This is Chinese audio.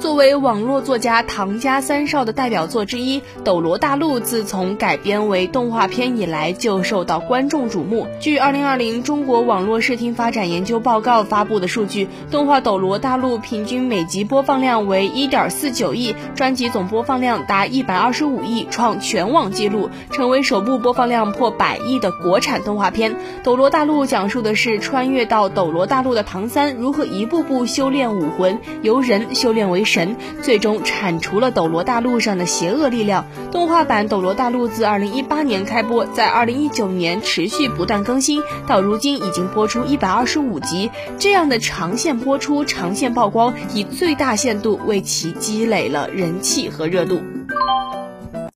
作为网络作家唐家三少的代表作之一，《斗罗大陆》自从改编为动画片以来就受到观众瞩目。据2020中国网络视听发展研究报告发布的数据，动画《斗罗大陆》平均每集播放量为1.49亿，专辑总播放量达125亿，创全网纪录，成为首部播放量破百亿的国产动画片。《斗罗大陆》讲述的是穿越到斗罗大陆的唐三如何一步步修炼武魂，由人修炼为。神最终铲除了斗罗大陆上的邪恶力量。动画版《斗罗大陆》自二零一八年开播，在二零一九年持续不断更新，到如今已经播出一百二十五集。这样的长线播出、长线曝光，以最大限度为其积累了人气和热度。